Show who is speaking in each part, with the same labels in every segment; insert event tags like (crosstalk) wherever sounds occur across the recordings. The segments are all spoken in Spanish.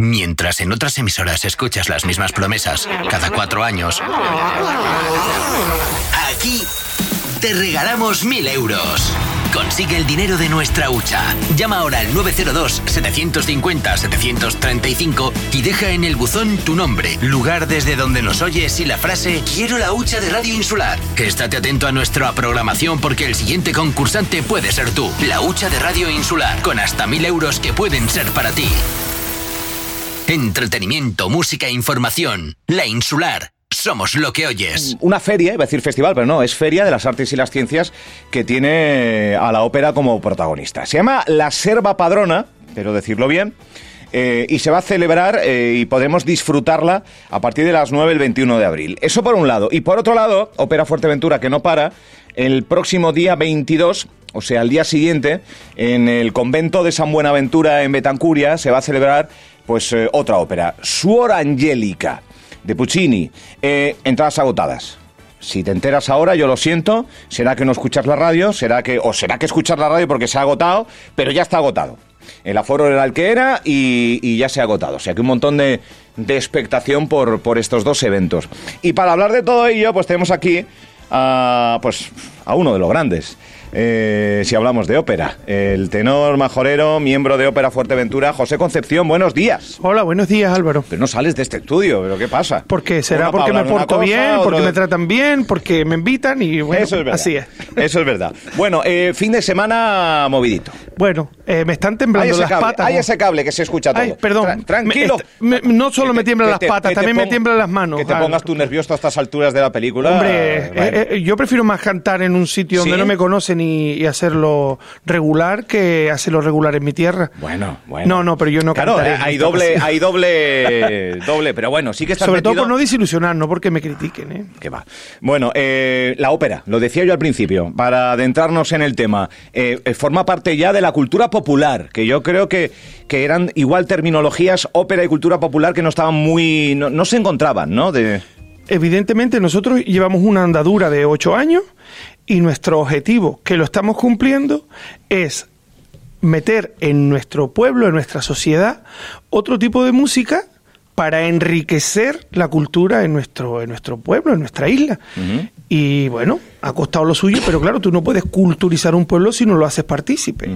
Speaker 1: Mientras en otras emisoras escuchas las mismas promesas cada cuatro años, aquí te regalamos mil euros. Consigue el dinero de nuestra hucha. Llama ahora al 902-750-735 y deja en el buzón tu nombre, lugar desde donde nos oyes y la frase Quiero la hucha de Radio Insular. Estate atento a nuestra programación porque el siguiente concursante puede ser tú. La hucha de Radio Insular, con hasta mil euros que pueden ser para ti. Entretenimiento, música e información. La Insular. Somos lo que oyes.
Speaker 2: Una feria, iba a decir festival, pero no, es Feria de las Artes y las Ciencias que tiene a la ópera como protagonista. Se llama La Serva Padrona, pero decirlo bien. eh, y se va a celebrar eh, y podremos disfrutarla a partir de las 9 el 21 de abril. Eso por un lado. Y por otro lado, Ópera Fuerteventura, que no para, el próximo día 22, o sea, el día siguiente, en el convento de San Buenaventura en Betancuria, se va a celebrar pues eh, otra ópera, Suor Angélica, de Puccini. Eh, entradas agotadas. Si te enteras ahora, yo lo siento, será que no escuchas la radio, será que o será que escuchas la radio porque se ha agotado, pero ya está agotado. El aforo era el que era y, ya se ha agotado. O sea que un montón de, de expectación por, por estos dos eventos. Y para hablar de todo ello, pues tenemos aquí a, pues, a uno de los grandes. Eh, si hablamos de ópera, el tenor majorero, miembro de Ópera Fuerteventura, José Concepción, buenos días.
Speaker 3: Hola, buenos días, Álvaro.
Speaker 2: Pero no sales de este estudio, ¿pero qué pasa?
Speaker 3: ¿Por qué? ¿Será porque me porto
Speaker 2: cosa,
Speaker 3: bien? ¿Porque
Speaker 2: de-
Speaker 3: me tratan bien? ¿Porque me invitan? Y bueno,
Speaker 2: Eso es verdad.
Speaker 3: así es.
Speaker 2: Eso es verdad. Bueno, eh, fin de semana movidito.
Speaker 3: Bueno, eh, me están temblando las
Speaker 2: cable,
Speaker 3: patas.
Speaker 2: hay
Speaker 3: ¿no?
Speaker 2: ese cable que se escucha todo.
Speaker 3: Ay, perdón.
Speaker 2: Tra- tranquilo.
Speaker 3: Me- est- me- no solo me tiemblan las
Speaker 2: te-
Speaker 3: patas, también me tiemblan las manos.
Speaker 2: Que te
Speaker 3: Álvaro.
Speaker 2: pongas tú nervioso a estas alturas de la película.
Speaker 3: Hombre,
Speaker 2: bueno.
Speaker 3: eh, eh, yo prefiero más cantar en un sitio
Speaker 2: ¿Sí?
Speaker 3: donde no me conocen y, y hacerlo regular que hacerlo regular en mi tierra.
Speaker 2: Bueno, bueno.
Speaker 3: No, no, pero yo no
Speaker 2: Claro,
Speaker 3: cantaré
Speaker 2: eh, hay doble, (laughs) hay doble, doble, pero bueno, sí que está
Speaker 3: Sobre todo por no desilusionar, no porque me critiquen. ¿eh?
Speaker 2: Que va. Bueno, eh, la ópera, lo decía yo al principio, para adentrarnos en el tema, eh, eh, forma parte ya de la cultura popular, que yo creo que, que eran igual terminologías ópera y cultura popular que no estaban muy, no, no se encontraban, ¿no? De,
Speaker 3: Evidentemente nosotros llevamos una andadura de ocho años y nuestro objetivo, que lo estamos cumpliendo, es meter en nuestro pueblo, en nuestra sociedad, otro tipo de música para enriquecer la cultura en nuestro, en nuestro pueblo, en nuestra isla. Y bueno, ha costado lo suyo, pero claro, tú no puedes culturizar un pueblo si no lo haces partícipe.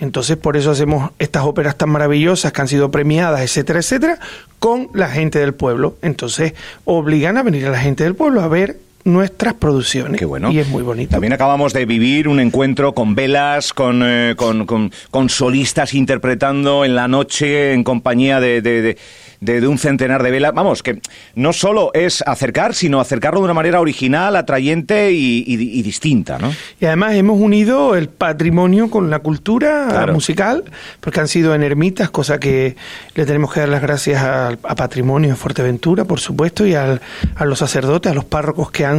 Speaker 3: Entonces, por eso hacemos estas óperas tan maravillosas que han sido premiadas, etcétera, etcétera, con la gente del pueblo. Entonces, obligan a venir a la gente del pueblo a ver nuestras producciones.
Speaker 2: Qué bueno.
Speaker 3: Y es muy bonito.
Speaker 2: También acabamos de vivir un encuentro con velas, con, eh, con, con- con solistas interpretando en la noche en compañía de, de- de- de- de un centenar de velas. Vamos, que no solo es acercar, sino acercarlo de una manera original, atrayente y, y- y distinta, ¿no?
Speaker 3: Y además hemos unido el patrimonio con la cultura
Speaker 2: Claro.
Speaker 3: musical, porque han sido en ermitas, cosa que le tenemos que dar las gracias al- a, Patrimonio de Fuerteventura, por supuesto, y al- a los sacerdotes, a los párrocos que han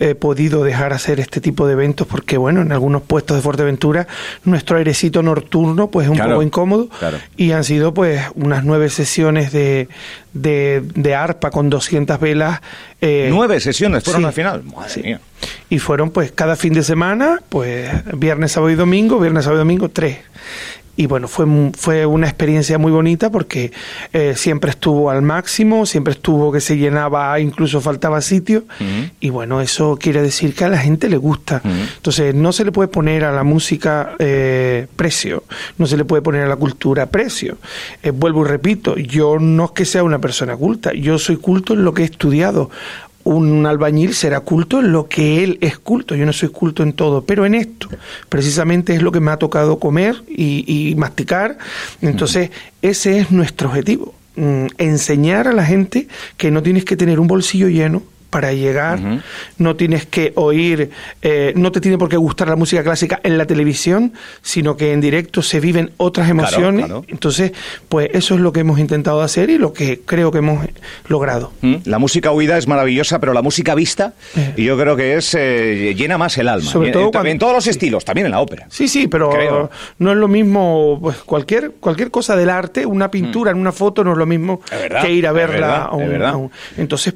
Speaker 3: eh, podido dejar hacer este tipo de eventos, porque bueno, en algunos puestos de Fuerteventura nuestro airecito nocturno pues es un
Speaker 2: Claro,
Speaker 3: poco incómodo,
Speaker 2: claro.
Speaker 3: y han sido pues unas nueve sesiones de, de, de arpa con 200 velas. eh,
Speaker 2: Nueve sesiones fueron
Speaker 3: sí.
Speaker 2: al final. Madre
Speaker 3: Sí.
Speaker 2: mía.
Speaker 3: Y fueron pues cada fin de semana, pues viernes, sábado y domingo, viernes, sábado y domingo, tres. Y bueno, fue, fue una experiencia muy bonita porque eh, siempre estuvo al máximo, siempre estuvo que se llenaba, incluso faltaba sitio. Y bueno, eso quiere decir que a la gente le gusta. Entonces, no se le puede poner a la música eh, precio, no se le puede poner a la cultura precio. Eh, vuelvo y repito, yo no es que sea una persona culta, yo soy culto en lo que he estudiado un albañil será culto en lo que él es culto. Yo no soy culto en todo, pero en esto precisamente es lo que me ha tocado comer y, y masticar. Entonces, ese es nuestro objetivo. mm, Enseñar a la gente que no tienes que tener un bolsillo lleno para llegar, no tienes que oír, eh, no te tiene por qué gustar la música clásica en la televisión, sino que en directo se viven otras emociones.
Speaker 2: claro.
Speaker 3: Entonces, pues eso es lo que hemos intentado hacer y lo que creo que hemos logrado.
Speaker 2: ¿Mm? La música oída es maravillosa, pero la música vista,
Speaker 3: Eh.
Speaker 2: y yo creo que es eh, llena más el alma.
Speaker 3: Sobre todo
Speaker 2: en,
Speaker 3: cuando-
Speaker 2: en todos los estilos, también en la ópera.
Speaker 3: Sí, sí, pero
Speaker 2: Creo.
Speaker 3: no es lo mismo, pues cualquier cualquier cosa del arte, una pintura en una foto no es lo mismo
Speaker 2: Mm. Es verdad,
Speaker 3: que ir a
Speaker 2: es
Speaker 3: verla
Speaker 2: verdad,
Speaker 3: a un-
Speaker 2: es verdad.
Speaker 3: a un- Entonces.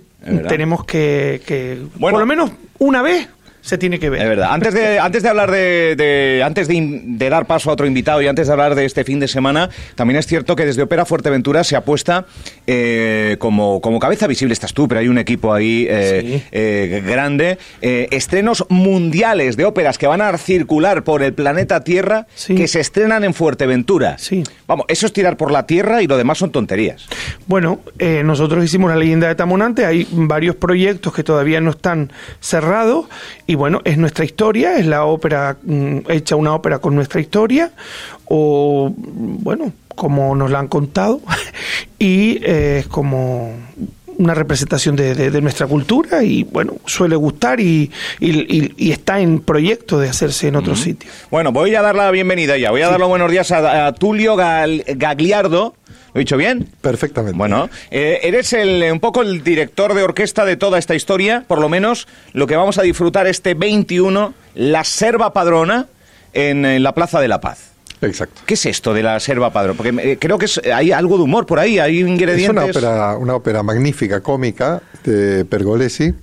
Speaker 3: Tenemos que, que
Speaker 2: Bueno.
Speaker 3: por lo menos una vez se tiene que ver.
Speaker 2: Es verdad. Antes de, antes de hablar de, antes de, dar paso a otro invitado y antes de hablar de este fin de semana, también es cierto que desde Opera Fuerteventura se apuesta eh, como, como cabeza visible estás tú, pero hay un equipo ahí eh, eh, grande. estrenos mundiales de óperas que van a circular por el planeta Tierra que se estrenan en Fuerteventura.
Speaker 3: Sí.
Speaker 2: Vamos, eso es tirar por la tierra y lo demás son tonterías.
Speaker 3: Bueno, nosotros hicimos la leyenda de Tamonante, hay varios proyectos que todavía no están cerrados y bueno, es nuestra historia, es la ópera, mm, hecha una ópera con nuestra historia, o bueno, como nos la han contado, (laughs) y eh, es como una representación de, nuestra cultura y bueno, suele gustar y, está en proyecto de hacerse en otros sitios.
Speaker 2: Bueno, voy a dar la bienvenida ya, voy a dar los buenos días a, Tulio Gagliardo, ¿Lo he dicho bien?
Speaker 4: Perfectamente.
Speaker 2: Bueno, eh, eres el, un poco el director de orquesta de toda esta historia, por lo menos lo que vamos a disfrutar este 21, la Serva Padrona, en, la Plaza de la Paz.
Speaker 4: Exacto.
Speaker 2: ¿Qué es esto de la Serva Padrona? Porque eh, creo que hay algo de humor por ahí, hay ingredientes...
Speaker 4: Es una ópera, una ópera magnífica, cómica, de Pergolesi,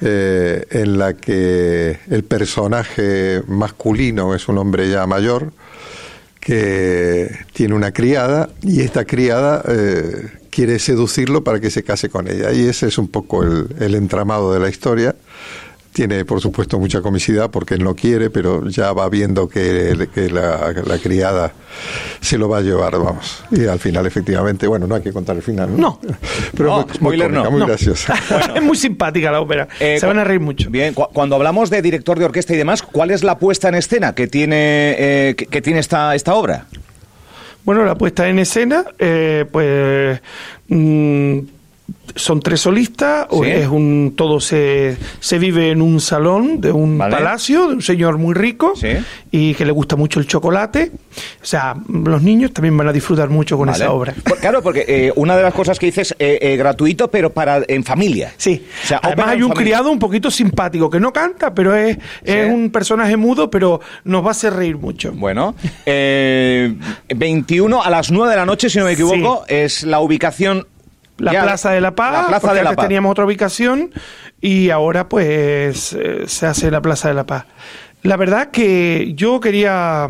Speaker 4: eh, en la que el personaje masculino es un hombre ya mayor, que tiene una criada y esta criada eh, quiere seducirlo para que se case con ella. Y ese es un poco el, el entramado de la historia. Tiene, por supuesto, mucha comicidad porque él no quiere, pero ya va viendo que, la, criada se lo va a llevar, vamos. Y al final, efectivamente, bueno, no hay que contar el final.
Speaker 3: No. (laughs)
Speaker 4: Pero muy, muy graciosa. (laughs)
Speaker 3: es muy simpática la ópera. Eh, se van a reír mucho.
Speaker 2: Bien, cuando hablamos de director de orquesta y demás, ¿cuál es la puesta en escena que tiene, eh, que, tiene esta, esta obra?
Speaker 3: Bueno, la puesta en escena, eh, pues... Mm, son tres solistas, es un todo se, se vive en un salón de un palacio, de un señor muy rico y que le gusta mucho el chocolate. O sea, los niños también van a disfrutar mucho con esa obra.
Speaker 2: claro, porque eh, una de las cosas que dices, eh, eh, gratuito, pero para en familia.
Speaker 3: Sí. Además hay un criado un poquito simpático que no canta, pero es, es un personaje mudo, pero nos va a hacer reír mucho.
Speaker 2: Bueno, 21 a las 9 de la noche, si no me equivoco, es la ubicación
Speaker 3: la Plaza de la Paz,
Speaker 2: la Plaza de la
Speaker 3: Paz. teníamos otra ubicación y ahora pues eh, se hace la Plaza de la Paz. La verdad que yo quería,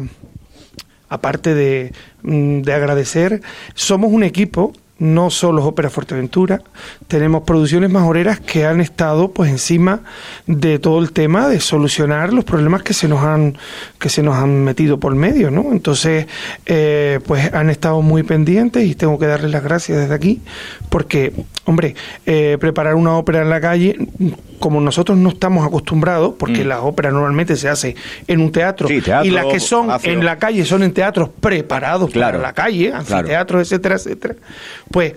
Speaker 3: aparte de, mm, de agradecer, somos un equipo no solo Ópera Fuerteventura, tenemos producciones majoreras que han estado pues encima de todo el tema de solucionar los problemas que se nos han que se nos han metido por medio, ¿no? Entonces, eh, pues han estado muy pendientes y tengo que darles las gracias desde aquí porque, hombre, eh, preparar una ópera en la calle como nosotros no estamos acostumbrados, porque mm. la ópera normalmente se hace en un teatro, y las que son en la calle son en teatros preparados para la calle, anfiteatros, etcétera, etcétera, pues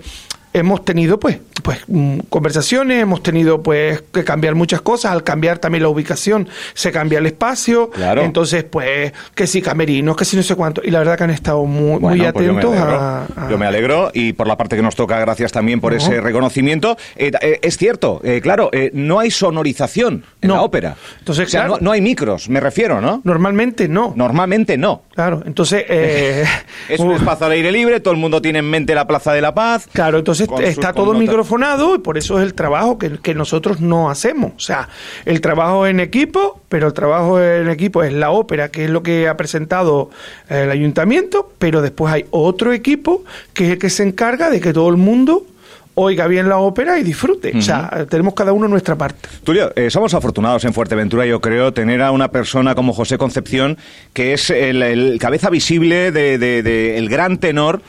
Speaker 3: hemos tenido pues pues mm, conversaciones, hemos tenido pues que cambiar muchas cosas, al cambiar también la ubicación se cambia el espacio, entonces pues que si camerinos, que si no sé cuánto, y la verdad que han estado muy, muy pues atentos a,
Speaker 2: Yo me alegro y por la parte que nos toca, gracias también por ese reconocimiento. Eh, eh, es cierto, eh, claro, no hay sonorización en la ópera. Entonces, no, no, hay micros, me refiero, ¿no?
Speaker 3: Normalmente no.
Speaker 2: Normalmente no.
Speaker 3: Claro, entonces... (laughs)
Speaker 2: es un (laughs) espacio al aire libre, todo el mundo tiene en mente la Plaza de la Paz.
Speaker 3: Claro, entonces está todo microfonado y por eso es el trabajo que, que, nosotros no hacemos. O sea, el trabajo en equipo, pero el trabajo en equipo es la ópera, que es lo que ha presentado eh, el ayuntamiento, pero después hay otro equipo que es el que se encarga de que todo el mundo oiga bien la ópera y disfrute. O sea, tenemos cada uno nuestra parte.
Speaker 2: Tulio, eh, somos afortunados en Fuerteventura, yo creo, tener a una persona como José Concepción, que es el, cabeza visible del de, el gran tenor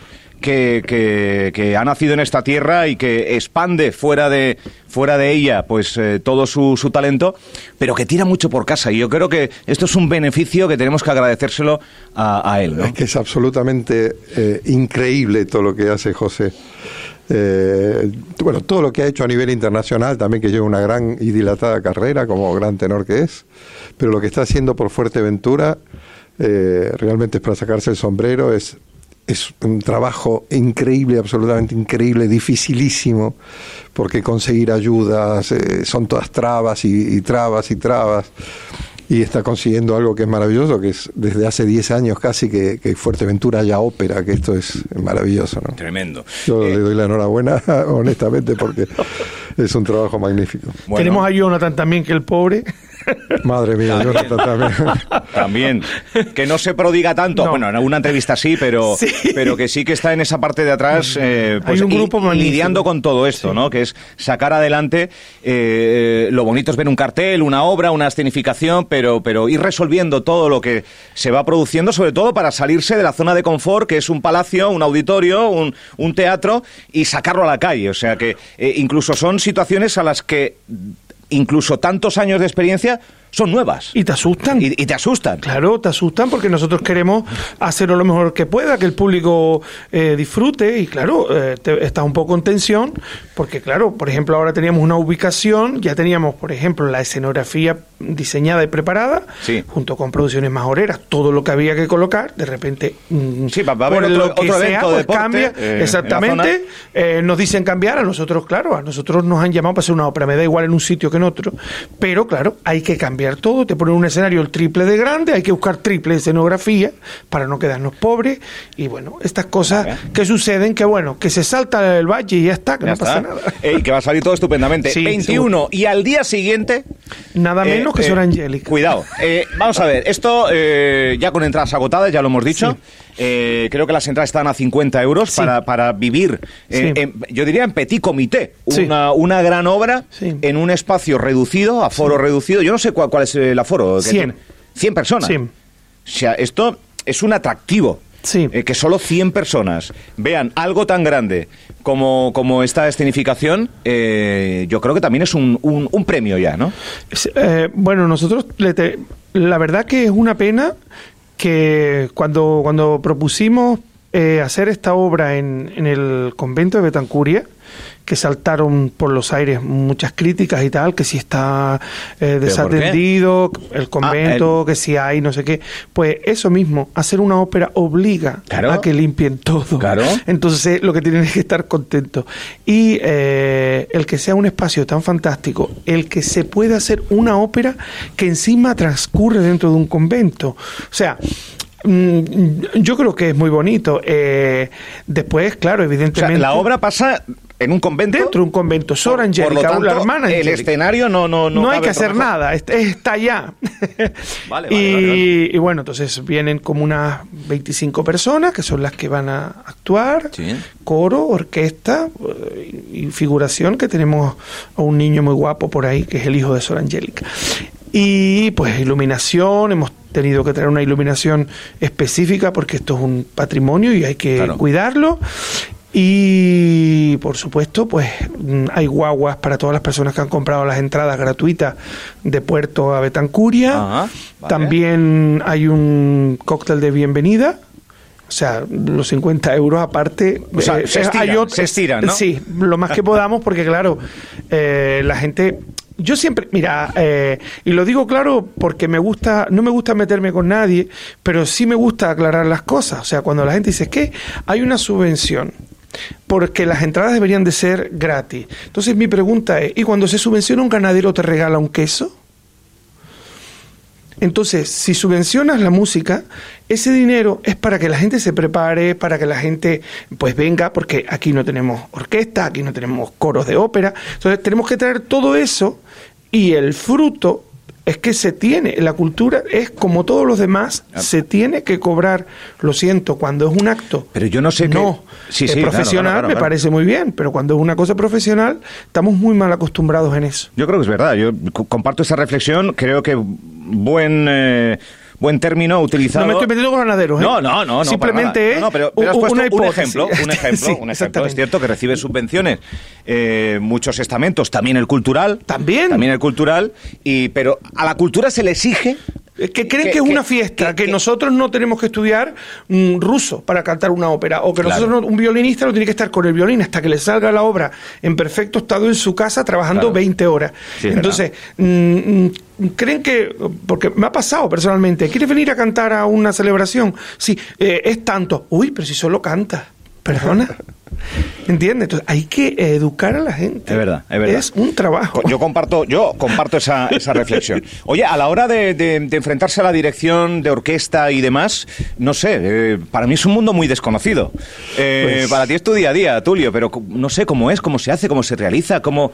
Speaker 2: que, ha nacido en esta tierra y que expande fuera de, fuera de ella pues eh, todo su, su, talento, pero que tira mucho por casa. Y yo creo que esto es un beneficio que tenemos que agradecérselo a, él.
Speaker 4: Es que es absolutamente eh, increíble todo lo que hace José. Eh, bueno, todo lo que ha hecho a nivel internacional, también que lleva una gran y dilatada carrera como gran tenor que es, pero lo que está haciendo por Fuerteventura realmente es para sacarse el sombrero, es es un trabajo increíble, absolutamente increíble, dificilísimo, porque conseguir ayudas eh, son todas trabas y, trabas y trabas. Y está consiguiendo algo que es maravilloso, que es desde hace 10 años casi que, Fuerteventura haya ópera, que esto es maravilloso. ¿no?
Speaker 2: Tremendo.
Speaker 4: Yo le eh, doy la enhorabuena, (laughs) honestamente, porque es un trabajo magnífico.
Speaker 3: Tenemos a Jonathan también, que el pobre
Speaker 4: Madre mía, Jonathan también.
Speaker 2: También. Que no se prodiga tanto.
Speaker 3: No.
Speaker 2: Bueno, en alguna entrevista sí, pero, (laughs)
Speaker 3: Sí.
Speaker 2: pero que sí que está en esa parte de atrás, eh, pues,
Speaker 3: Hay un grupo
Speaker 2: y lidiando con todo esto, ¿no? Que es sacar adelante. eh, lo bonito es ver un cartel, una obra, una escenificación, pero, pero ir resolviendo todo lo que se va produciendo, sobre todo para salirse de la zona de confort, que es un palacio, un auditorio, un, un teatro, y sacarlo a la calle. O sea que eh, incluso son situaciones a las que incluso tantos años de experiencia son nuevas.
Speaker 3: Y te asustan.
Speaker 2: Y, y te asustan.
Speaker 3: Claro, te asustan porque nosotros queremos hacerlo lo mejor que pueda, que el público eh, disfrute y claro, eh, te- estás un poco en tensión porque claro, por ejemplo, ahora teníamos una ubicación, ya teníamos, por ejemplo, la escenografía diseñada y preparada,
Speaker 2: Sí.
Speaker 3: junto con producciones majoreras, todo lo que había que colocar, de repente, mm,
Speaker 2: Sí, va- va a haber
Speaker 3: por
Speaker 2: otro-
Speaker 3: lo que
Speaker 2: otro
Speaker 3: sea, pues
Speaker 2: deporte,
Speaker 3: cambia,
Speaker 2: eh,
Speaker 3: exactamente, eh, nos dicen cambiar, a nosotros, claro, a nosotros nos han llamado para hacer una ópera, me da igual en un sitio que en otro, pero claro, hay que cambiar todo, te ponen un escenario el triple de grande, hay que buscar triple de escenografía para no quedarnos pobres, y bueno, estas cosas que suceden, que bueno, que se salta el valle y ya está, que
Speaker 2: Ya
Speaker 3: no
Speaker 2: está.
Speaker 3: pasa nada.
Speaker 2: Ey, que va a salir todo estupendamente. (laughs)
Speaker 3: Sí,
Speaker 2: 21 y al día siguiente.
Speaker 3: Nada menos que Sor Angélica.
Speaker 2: Cuidado. Eh, vamos a ver, esto eh, ya con entradas agotadas, ya lo hemos dicho. Eh, creo que las entradas están a 50 euros
Speaker 3: Sí.
Speaker 2: para, para vivir, eh,
Speaker 3: Sí.
Speaker 2: en- yo diría en petit comité, una, una gran obra en un espacio reducido, aforo reducido. Yo no sé cuál, cuál es el aforo. que
Speaker 3: 100.
Speaker 2: tiene. 100 personas.
Speaker 3: Sí.
Speaker 2: O sea, esto es un atractivo.
Speaker 3: Sí.
Speaker 2: Eh, que solo 100 personas vean algo tan grande como, como esta escenificación, eh, yo creo que también es un, un- un premio ya, ¿no?
Speaker 3: Eh, bueno, nosotros, le te- la verdad que es una pena que cuando, cuando propusimos hacer esta obra en, en el convento de Betancuria, que saltaron por los aires muchas críticas y tal, que si está eh, desatendido, el convento, que si hay no sé qué, pues eso mismo, hacer una ópera obliga
Speaker 2: Claro.
Speaker 3: a que limpien todo.
Speaker 2: Claro.
Speaker 3: Entonces lo que tienen es que estar contentos. Y eh, el que sea un espacio tan fantástico, el que se pueda hacer una ópera que encima transcurre dentro de un convento. O sea, yo creo que es muy bonito. Eh, después, claro,
Speaker 2: O sea,
Speaker 3: evidentemente...
Speaker 2: la obra pasa en un convento.
Speaker 3: Dentro de un convento, Sor Angélica,
Speaker 2: por lo tanto,
Speaker 3: la hermana
Speaker 2: el escenario no no no,
Speaker 3: No, hay que hacer
Speaker 2: mejor.
Speaker 3: nada, es- está allá.
Speaker 2: Vale, (laughs) vale,
Speaker 3: y,
Speaker 2: vale, vale.
Speaker 3: y bueno, entonces vienen como unas 25 personas que son las que van a actuar,
Speaker 2: Sí.
Speaker 3: coro, orquesta eh, y figuración, que tenemos a un niño muy guapo por ahí, que es el hijo de Sor Angélica. Y pues iluminación, hemos tenido que traer una iluminación específica porque esto es un patrimonio y hay que
Speaker 2: Claro.
Speaker 3: cuidarlo. Y por supuesto, pues mm, hay guaguas para todas las personas que han comprado las entradas gratuitas de Puerto a Betancuria.
Speaker 2: Ajá, vale.
Speaker 3: También hay un cóctel de bienvenida. O sea, los 50 euros aparte.
Speaker 2: O sea,
Speaker 3: eh,
Speaker 2: se
Speaker 3: eh,
Speaker 2: estiran,
Speaker 3: hay otro-
Speaker 2: se estiran, ¿no?
Speaker 3: Sí, lo más que podamos, porque claro, eh, la gente. Yo siempre, mira, eh, y lo digo claro porque me gusta, no me gusta meterme con nadie, pero sí me gusta aclarar las cosas. O sea, cuando la gente dice que hay una subvención, porque las entradas deberían de ser gratis. Entonces mi pregunta es, ¿y cuando se subvenciona un ganadero te regala un queso? Entonces, si subvencionas la música, ese dinero es para que la gente se prepare, para que la gente pues venga, porque aquí no tenemos orquesta, aquí no tenemos coros de ópera. Entonces, tenemos que traer todo eso y el fruto es que se tiene, la cultura es como todos los demás,
Speaker 2: Ah.
Speaker 3: se tiene que cobrar, lo siento, cuando es un acto.
Speaker 2: Pero yo no sé
Speaker 3: No,
Speaker 2: Sí,
Speaker 3: es
Speaker 2: sí,
Speaker 3: profesional
Speaker 2: claro, claro,
Speaker 3: me parece muy bien, pero cuando es una cosa profesional, estamos muy mal acostumbrados en eso.
Speaker 2: Yo creo que es verdad. Yo co- comparto esa reflexión. Creo que buen eh, buen término utilizado.
Speaker 3: No me estoy metiendo con ganaderos, ¿eh?
Speaker 2: No, no, no, no.
Speaker 3: Simplemente es
Speaker 2: No, no, pero, pero has
Speaker 3: una
Speaker 2: un (laughs) ejemplo, un ejemplo,
Speaker 3: Sí,
Speaker 2: un ejemplo. Es cierto que recibe subvenciones eh, muchos estamentos, también el cultural.
Speaker 3: También.
Speaker 2: También el cultural. Y, pero a la cultura se le exige
Speaker 3: Es que creen
Speaker 2: Que-
Speaker 3: que, es una fiesta,
Speaker 2: que-
Speaker 3: que,
Speaker 2: que-
Speaker 3: nosotros no tenemos que estudiar mm, ruso para cantar una ópera, o que
Speaker 2: Claro.
Speaker 3: nosotros no- un violinista no tiene que estar con el violín hasta que le salga la obra en perfecto estado en su casa trabajando
Speaker 2: Claro.
Speaker 3: 20 horas.
Speaker 2: Sí,
Speaker 3: Entonces, mm, mm, creen que, porque me ha pasado personalmente, ¿quieres venir a cantar a una celebración? Sí, eh, es tanto. Uy, pero si solo canta. Perdona. (laughs) ¿Entiendes? Entonces, hay que educar a la gente.
Speaker 2: Es verdad, es verdad.
Speaker 3: Es un trabajo.
Speaker 2: Yo comparto, yo comparto esa, esa reflexión. Oye, a la hora de, de- de enfrentarse a la dirección de orquesta y demás, no sé, eh, para mí es un mundo muy desconocido. Eh,
Speaker 4: Pues-
Speaker 2: Para ti es tu día a día, Tulio, pero no sé cómo es, cómo se hace, cómo se realiza, cómo...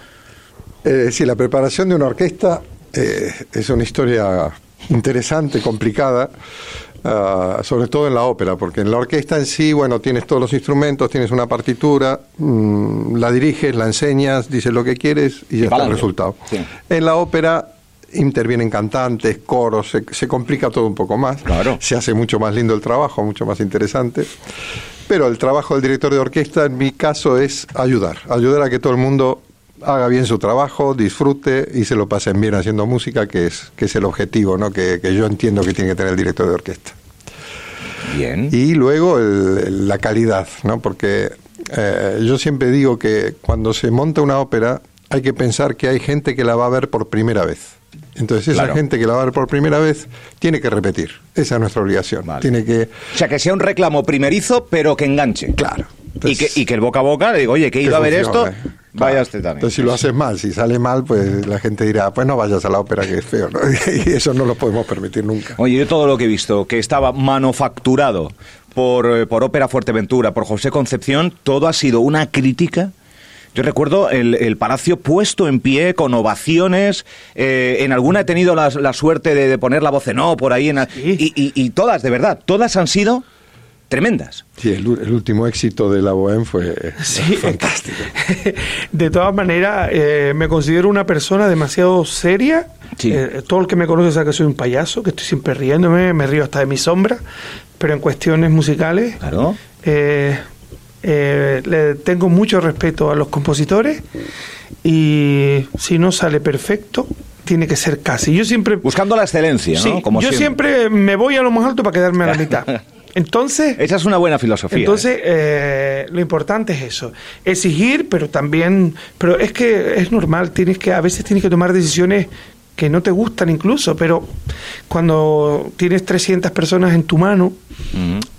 Speaker 4: Eh, sí, la preparación de una orquesta eh, es una historia interesante, complicada, ah, sobre todo en la ópera, porque en la orquesta en sí, bueno, tienes todos los instrumentos, tienes una partitura, mm, la diriges, la enseñas, dices lo que quieres y ya está el resultado.
Speaker 2: Sí.
Speaker 4: En la ópera intervienen cantantes, coros, se, se complica todo un poco más.
Speaker 2: Claro.
Speaker 4: Se hace mucho más lindo el trabajo, mucho más interesante. Pero el trabajo del director de orquesta, en mi caso, es ayudar. Ayudar a que todo el mundo haga bien su trabajo, disfrute y se lo pasen bien haciendo música, que es, que es el objetivo ¿no? que, que yo entiendo que tiene que tener el director de orquesta.
Speaker 2: Bien.
Speaker 4: Y luego el- la calidad, ¿no? porque eh, yo siempre digo que cuando se monta una ópera hay que pensar que hay gente que la va a ver por primera vez. Entonces esa
Speaker 2: Claro.
Speaker 4: gente que la va a ver por primera vez tiene que repetir. Esa es nuestra obligación.
Speaker 2: Vale.
Speaker 4: Tiene que...
Speaker 2: O sea, que sea un reclamo primerizo, pero que enganche.
Speaker 4: Claro.
Speaker 2: Y, que, y que el boca a boca le digo, oye, que he ido a ver esto,
Speaker 4: funcione. Claro.
Speaker 2: vaya este también.
Speaker 4: Entonces si lo haces mal, si sale mal, pues la gente dirá, pues no vayas a la ópera que es feo. ¿no? (laughs) y eso no lo podemos permitir nunca.
Speaker 2: Oye, yo todo lo que he visto, que estaba manufacturado por, eh, por Ópera Fuerteventura, por José Concepción, todo ha sido una crítica. Yo recuerdo el, el palacio puesto en pie, con ovaciones. eh, en alguna he tenido la, la suerte de, de poner la voz en O por ahí. En,
Speaker 3: Sí.
Speaker 2: y, y- y todas, de verdad, todas han sido tremendas.
Speaker 4: Sí, el, último éxito de la Bohème fue (laughs)
Speaker 3: Sí.
Speaker 4: fantástico. (laughs)
Speaker 3: De todas maneras, eh, me considero una persona demasiado seria.
Speaker 2: Sí.
Speaker 3: Eh, todo el que me conoce sabe que soy un payaso, que estoy siempre riéndome, me río hasta de mi sombra. Pero en cuestiones musicales,
Speaker 2: Claro.
Speaker 3: eh, eh, le tengo mucho respeto a los compositores y si no sale perfecto, tiene que ser casi. Yo siempre...
Speaker 2: Buscando la excelencia, ¿no?
Speaker 3: Sí,
Speaker 2: Como
Speaker 3: yo siempre me voy a lo más alto para quedarme a la mitad. (laughs) Entonces...
Speaker 2: Esa es una buena filosofía.
Speaker 3: Entonces,
Speaker 2: ¿eh?
Speaker 3: eh, lo importante es eso, exigir, pero también, pero es que es normal, tienes que a veces tienes que tomar decisiones que no te gustan incluso, pero cuando tienes 300 personas en tu mano,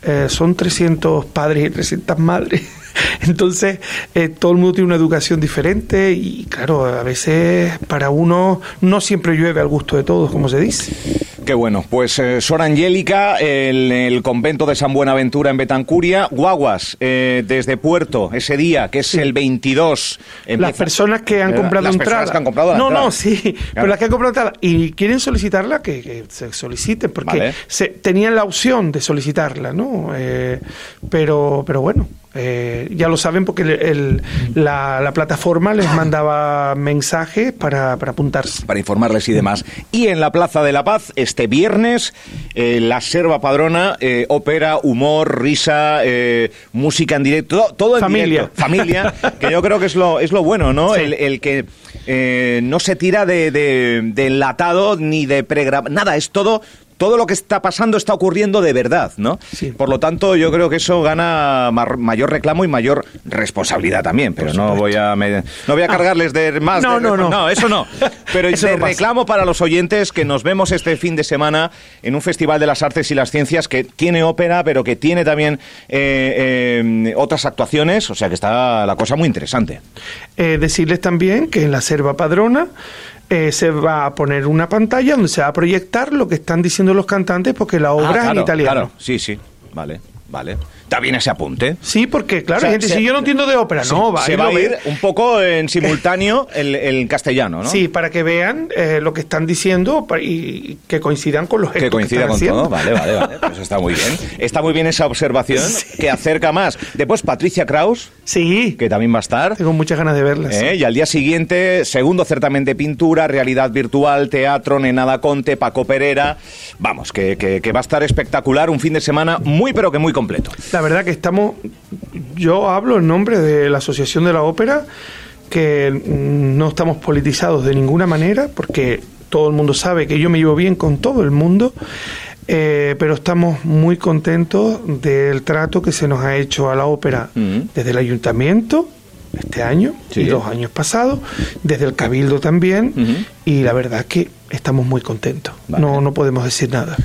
Speaker 3: eh, son 300 padres y 300 madres. (laughs) Entonces, eh, todo el mundo tiene una educación diferente y claro, a veces para uno no siempre llueve al gusto de todos, como se dice.
Speaker 2: Qué bueno, pues eh, Sor Angélica, el, el convento de San Buenaventura en Betancuria, Guaguas, eh, desde Puerto, ese día, que es el 22.
Speaker 3: Las
Speaker 2: empieza-
Speaker 3: personas que han
Speaker 2: Eh,
Speaker 3: comprado
Speaker 2: las
Speaker 3: entrada.
Speaker 2: personas que han comprado
Speaker 3: no,
Speaker 2: entrada.
Speaker 3: no, sí. (laughs) Pero las que han comprado entrada y quieren solicitarla, que, que se soliciten, porque
Speaker 2: Vale.
Speaker 3: se, tenían la opción de solicitarla, ¿no? Eh, pero, pero bueno, eh, ya lo saben porque el- el- la, la plataforma les mandaba mensajes para, para apuntarse.
Speaker 2: para informarles y demás. Y en la Plaza de la Paz, este viernes, eh, la Serva Padrona, eh, ópera, humor, risa, eh, música en directo, todo, en
Speaker 3: Familia.
Speaker 2: directo. Familia, (laughs) que yo creo que es lo, es lo bueno, ¿no?
Speaker 3: Sí.
Speaker 2: El, el que eh, no se tira de, de, de enlatado ni de pregrabado, nada, es todo... Todo lo que está pasando está ocurriendo de verdad, ¿no?
Speaker 3: Sí.
Speaker 2: Por lo tanto, yo creo que eso gana mayor reclamo y mayor responsabilidad también. Pero no voy a no voy a cargarles de más.
Speaker 3: No,
Speaker 2: de-
Speaker 3: no, no.
Speaker 2: no, eso no. (laughs) Pero
Speaker 3: Eso
Speaker 2: de
Speaker 3: no pasa.
Speaker 2: reclamo para los oyentes que nos vemos este fin de semana en un Festival de las Artes y las Ciencias que tiene ópera, pero que tiene también eh, eh, otras actuaciones. O sea que está la cosa muy interesante.
Speaker 3: Eh, decirles también que en la Serva Padrona eh, se va a poner una pantalla donde se va a proyectar lo que están diciendo los cantantes porque la obra
Speaker 2: Ah,
Speaker 3: es en
Speaker 2: claro,
Speaker 3: italiano.
Speaker 2: Claro, sí, sí. Vale, vale. Está bien ese apunte.
Speaker 3: Sí, porque claro,
Speaker 2: O sea,
Speaker 3: hay gente
Speaker 2: se-
Speaker 3: dice, yo no entiendo de ópera.
Speaker 2: Se-
Speaker 3: no, va
Speaker 2: se va a ir un poco en simultáneo (laughs) el, el castellano, ¿no?
Speaker 3: Sí, para que vean eh, lo que están diciendo y que coincidan con los
Speaker 2: Que coincida con
Speaker 3: haciendo.
Speaker 2: todo, vale, vale, vale. Pues está muy bien. Está muy bien esa observación (laughs) que acerca más. Después Patricia Kraus,
Speaker 3: Sí,
Speaker 2: que también va a estar.
Speaker 3: tengo muchas ganas de verlas.
Speaker 2: ¿eh? Y al día siguiente, segundo certamen de pintura, realidad virtual, teatro, Nenada Conte, Paco Pereira. Vamos, que, que- que va a estar espectacular, un fin de semana muy pero que muy completo.
Speaker 3: La verdad que estamos, yo hablo en nombre de la Asociación de la Ópera, que no estamos politizados de ninguna manera, porque todo el mundo sabe que yo me llevo bien con todo el mundo, eh, pero estamos muy contentos del trato que se nos ha hecho a la ópera
Speaker 2: Mm.
Speaker 3: desde el ayuntamiento este año
Speaker 2: Sí.
Speaker 3: y los años pasados, desde el cabildo también,
Speaker 2: Ujú.
Speaker 3: y la verdad que estamos muy contentos.
Speaker 2: Vale.
Speaker 3: No, no podemos decir nada.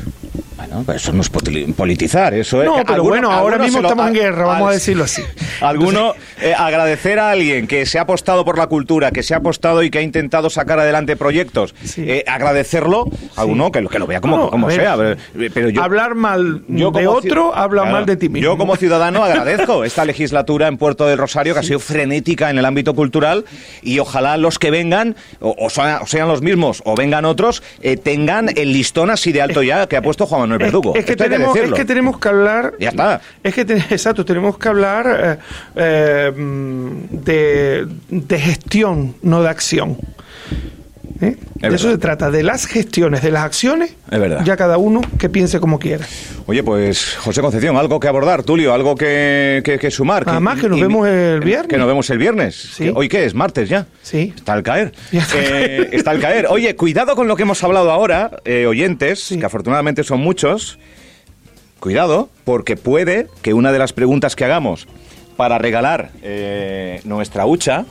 Speaker 2: Eso no es poli- politizar, eso es...
Speaker 3: No, pero
Speaker 2: alguno-
Speaker 3: bueno, ahora mismo
Speaker 2: lo-
Speaker 3: estamos en guerra, vamos a decirlo así. (laughs)
Speaker 2: Alguno, eh, agradecer a alguien que se ha apostado por la cultura, que se ha apostado y que ha intentado sacar adelante proyectos,
Speaker 3: Sí.
Speaker 2: eh, agradecerlo, a uno que, lo- que lo vea como,
Speaker 3: No,
Speaker 2: como
Speaker 3: a ver,
Speaker 2: sea. Pero, pero yo,
Speaker 3: hablar mal
Speaker 2: yo
Speaker 3: de otro, habla
Speaker 2: Claro,
Speaker 3: mal de ti mismo.
Speaker 2: Yo como ciudadano agradezco (laughs) esta legislatura en Puerto del Rosario que ha sido frenética en el ámbito cultural y ojalá los que vengan, o, o sea- o sean los mismos o vengan otros, eh, tengan el listón así de alto ya que ha puesto Juan Manuel Verdugo.
Speaker 3: Es, que
Speaker 2: Esto hay
Speaker 3: tenemos, es
Speaker 2: decirlo.
Speaker 3: que tenemos que hablar.
Speaker 2: Ya está.
Speaker 3: Es que, te- exacto, tenemos que hablar eh, eh, de, de gestión, no de acción. ¿Eh? De eso se trata, de las gestiones, de las acciones.
Speaker 2: Es verdad.
Speaker 3: Ya cada uno que piense como quiera.
Speaker 2: Oye, pues José Concepción, algo que abordar, Tulio, algo que, que- que sumar.
Speaker 3: Nada más, que nos vemos el viernes.
Speaker 2: Que nos vemos el viernes.
Speaker 3: Sí.
Speaker 2: ¿Hoy qué es? ¿Martes ya?
Speaker 3: Sí.
Speaker 2: Está al caer. (laughs)
Speaker 3: Ya está al
Speaker 2: Eh, está al caer. Oye, cuidado con lo que hemos hablado ahora, eh, oyentes,
Speaker 3: Sí.
Speaker 2: que afortunadamente son muchos. Cuidado, porque puede que una de las preguntas que hagamos para regalar eh, nuestra hucha...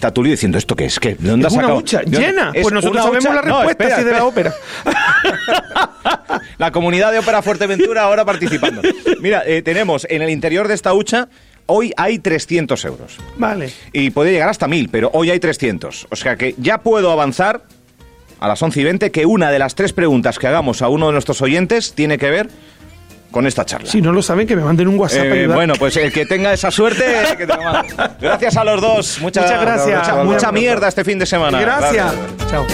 Speaker 2: Está Tulio diciendo esto que es que ¿de dónde
Speaker 3: Es una hucha llena.
Speaker 2: ¿Es
Speaker 3: Pues nosotros sabemos
Speaker 2: hucha?
Speaker 3: la
Speaker 2: No,
Speaker 3: respuesta
Speaker 2: espera,
Speaker 3: es de la ópera. (laughs)
Speaker 2: La comunidad de Ópera Fuerteventura ahora participando. Mira, eh, tenemos en el interior de esta hucha, hoy hay 300 euros.
Speaker 3: Vale.
Speaker 2: Y puede llegar hasta 1000, pero hoy hay 300. O sea que ya puedo avanzar a las 11 y 20 que una de las tres preguntas que hagamos a uno de nuestros oyentes tiene que ver con esta charla.
Speaker 3: Si no lo saben, que me manden un WhatsApp.
Speaker 2: Eh, bueno, pues el que tenga esa suerte, que te lo mande. (laughs) gracias a los dos. Mucha,
Speaker 3: Muchas gracias.
Speaker 2: Mucha, mucha mierda este fin de semana.
Speaker 3: Gracias. Chao.